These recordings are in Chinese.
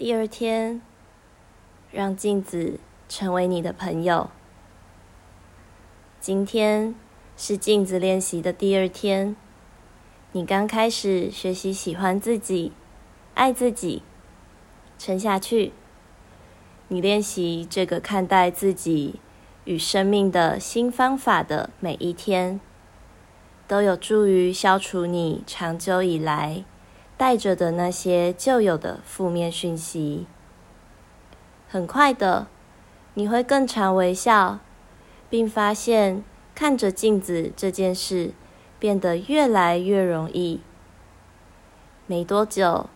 第二天，让镜子成为你的朋友。今天是镜子练习的第二天，你刚开始学习喜欢自己、爱自己，撑下去。你练习这个看待自己与生命的新方法的每一天，都有助于消除你长久以来。带着的那些旧有的负面讯息，很快的，你会更常微笑，并发现看着镜子这件事变得越来越容易。没多久，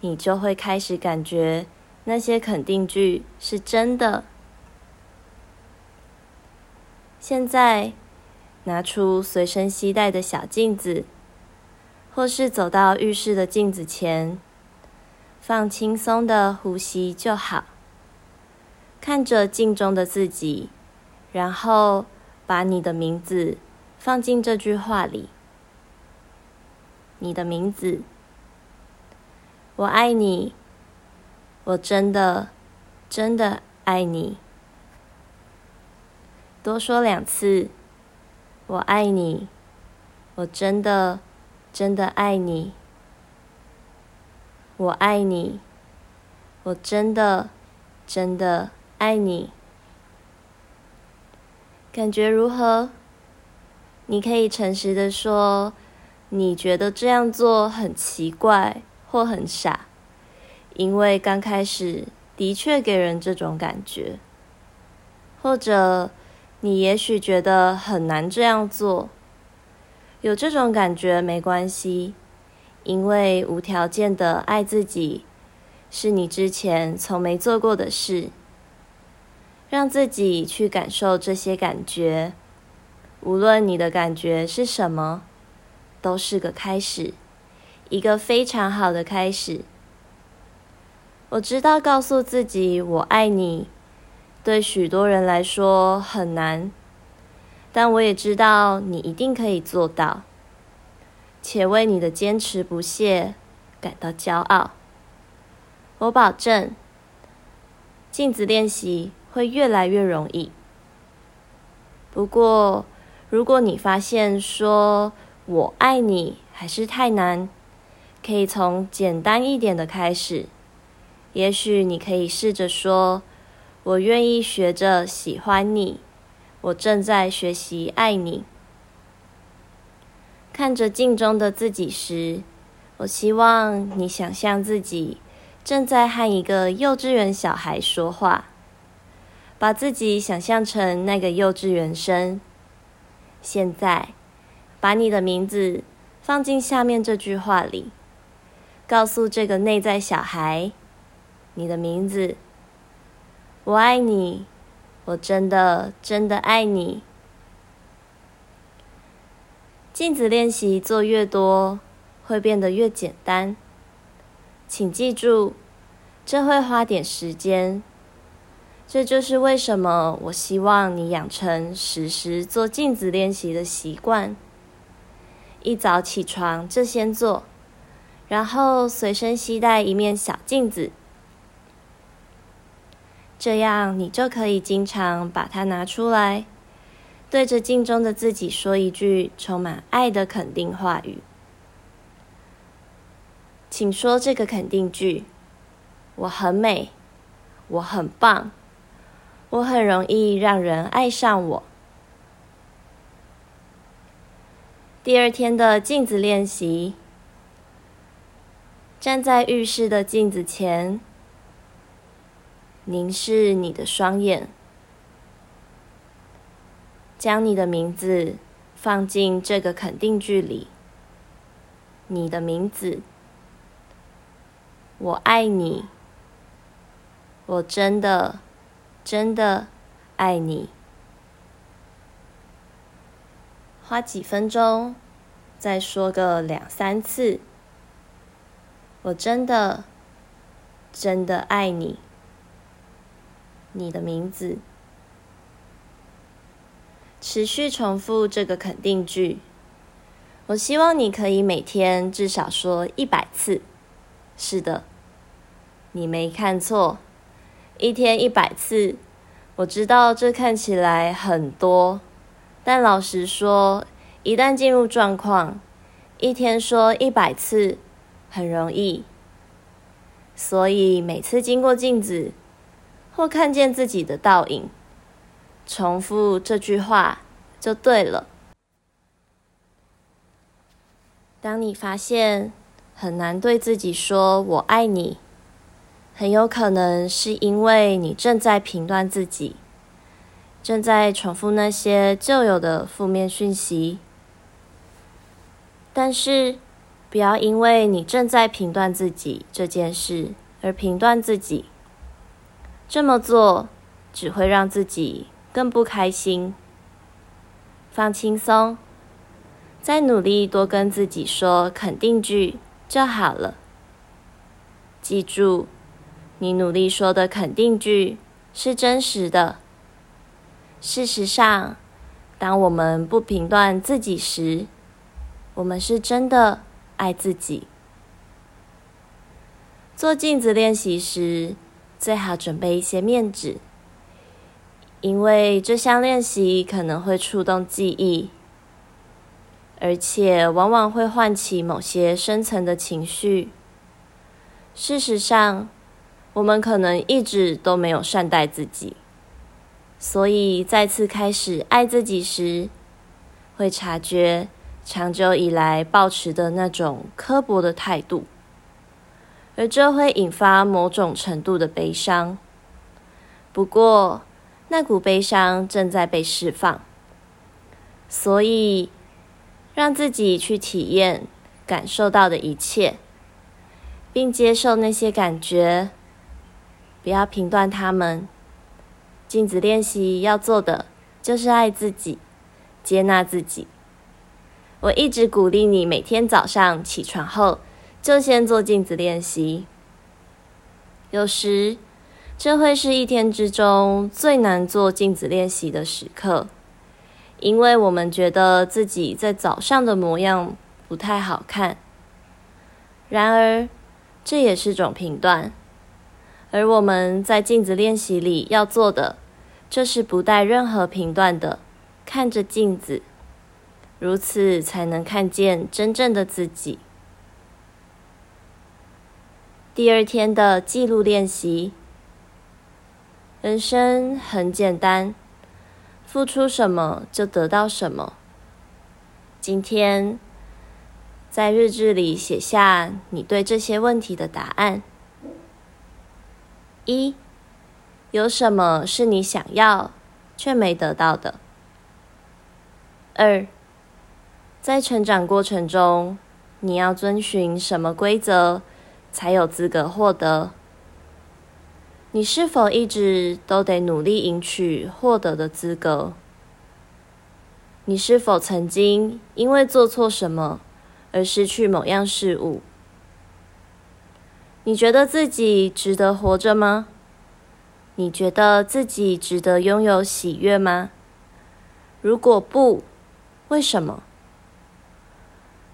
你就会开始感觉那些肯定句是真的。现在，拿出随身携带的小镜子。或是走到浴室的镜子前，放轻松的呼吸就好。看着镜中的自己，然后把你的名字放进这句话里。你的名字，我爱你，我真的真的爱你。多说两次，我爱你，我真的。真的爱你，我爱你，我真的真的爱你。感觉如何？你可以诚实的说，你觉得这样做很奇怪或很傻，因为刚开始的确给人这种感觉，或者你也许觉得很难这样做。有这种感觉没关系，因为无条件的爱自己是你之前从没做过的事。让自己去感受这些感觉，无论你的感觉是什么，都是个开始，一个非常好的开始。我知道告诉自己我爱你，对许多人来说很难。但我也知道你一定可以做到，且为你的坚持不懈感到骄傲。我保证，镜子练习会越来越容易。不过，如果你发现说“我爱你”还是太难，可以从简单一点的开始。也许你可以试着说：“我愿意学着喜欢你。”我正在学习爱你。看着镜中的自己时，我希望你想象自己正在和一个幼稚园小孩说话，把自己想象成那个幼稚园生。现在，把你的名字放进下面这句话里，告诉这个内在小孩你的名字：我爱你。我真的真的爱你。镜子练习做越多，会变得越简单。请记住，这会花点时间。这就是为什么我希望你养成时时做镜子练习的习惯。一早起床，这先做，然后随身携带一面小镜子。这样，你就可以经常把它拿出来，对着镜中的自己说一句充满爱的肯定话语。请说这个肯定句：“我很美，我很棒，我很容易让人爱上我。”第二天的镜子练习，站在浴室的镜子前。凝视你的双眼，将你的名字放进这个肯定句里。你的名字，我爱你，我真的真的爱你。花几分钟，再说个两三次。我真的真的爱你。你的名字，持续重复这个肯定句。我希望你可以每天至少说一百次。是的，你没看错，一天一百次。我知道这看起来很多，但老实说，一旦进入状况，一天说一百次很容易。所以每次经过镜子或看见自己的倒影，重复这句话就对了。当你发现很难对自己说“我爱你”，很有可能是因为你正在评断自己，正在重复那些旧有的负面讯息。但是，不要因为你正在评断自己这件事而评断自己。这么做只会让自己更不开心。放轻松。再努力多跟自己说肯定句就好了。记住，你努力说的肯定句是真实的。事实上，当我们不评断自己时，我们是真的爱自己。做镜子练习时，最好准备一些面纸，因为这项练习可能会触动记忆。而且往往会唤起某些深层的情绪。事实上，我们可能一直都没有善待自己，所以再次开始爱自己时，会察觉长久以来保持的那种刻薄的态度，而这会引发某种程度的悲伤。不过，那股悲伤正在被释放，所以。让自己去体验感受到的一切，并接受那些感觉，不要评断他们。镜子练习要做的就是爱自己，接纳自己。我一直鼓励你每天早上起床后就先做镜子练习。有时这会是一天之中最难做镜子练习的时刻。因为我们觉得自己在早上的模样不太好看，然而这也是种评断。而我们在镜子练习里要做的，就是不带任何评断的看着镜子，如此才能看见真正的自己。第二天的记录练习，人生很简单。付出什么就得到什么。今天在日志里写下你对这些问题的答案：一，有什么是你想要却没得到的？二，在成长过程中，你要遵循什么规则才有资格获得？你是否一直都得努力赢取获得的资格？你是否曾经因为做错什么而失去某样事物？你觉得自己值得活着吗？你觉得自己值得拥有喜悦吗？如果不，为什么？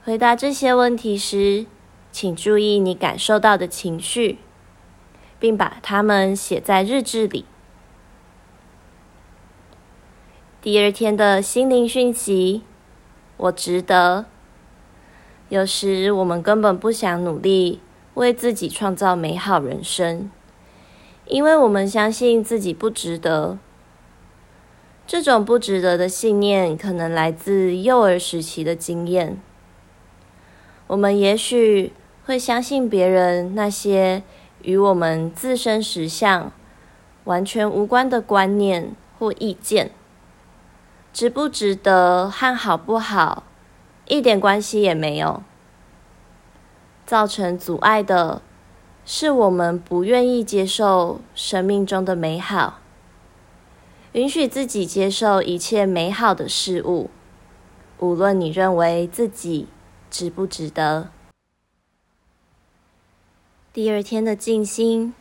回答这些问题时，请注意你感受到的情绪。并把它们写在日志里。第二天的心灵讯息，我值得。有时我们根本不想努力为自己创造美好人生，因为我们相信自己不值得。这种不值得的信念可能来自幼儿时期的经验。我们也许会相信别人那些。与我们自身实相完全无关的观念或意见，值不值得和好不好一点关系也没有。造成阻碍的是我们不愿意接受生命中的美好，允许自己接受一切美好的事物，无论你认为自己值不值得。第二天的静心，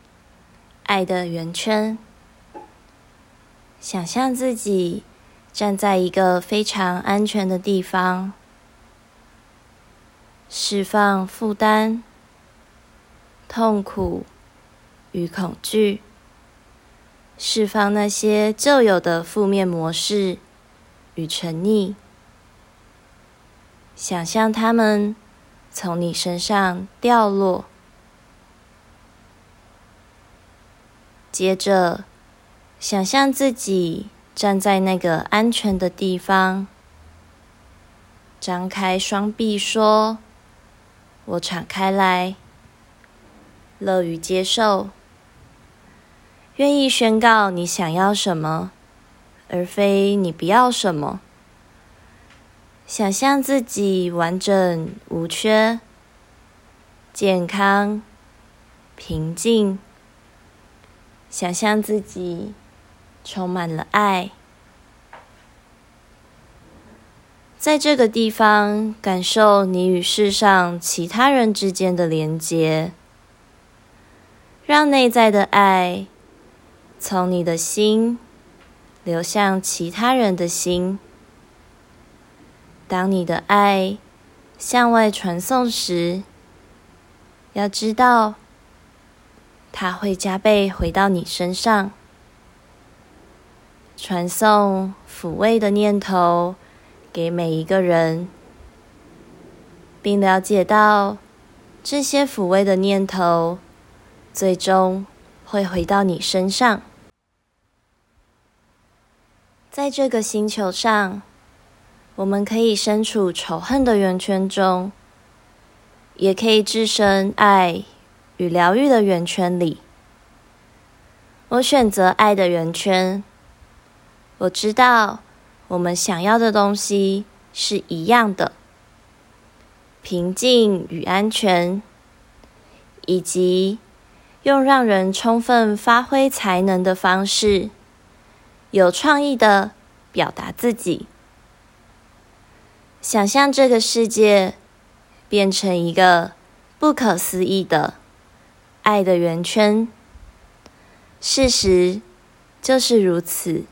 爱的圆圈。想象自己站在一个非常安全的地方，释放负担、痛苦与恐惧，释放那些旧有的负面模式与沉溺，想象它们从你身上掉落。接着，想象自己站在那个安全的地方，张开双臂，说：“我敞开来，乐于接受，愿意宣告你想要什么，而非你不要什么。想象自己完整无缺、健康、平静。”想象自己充满了爱，在这个地方感受你与世上其他人之间的连接，让内在的爱从你的心流向其他人的心。当你的爱向外传送时，要知道。它会加倍回到你身上，传送抚慰的念头给每一个人，并了解到这些抚慰的念头最终会回到你身上。在这个星球上，我们可以身处仇恨的圆圈中，也可以置身爱。与疗愈的圆圈里，我选择爱的圆圈。我知道我们想要的东西是一样的：平静与安全，以及用让人充分发挥才能的方式，有创意的表达自己。想象这个世界变成一个不可思议的。爱的圆圈，事实就是如此。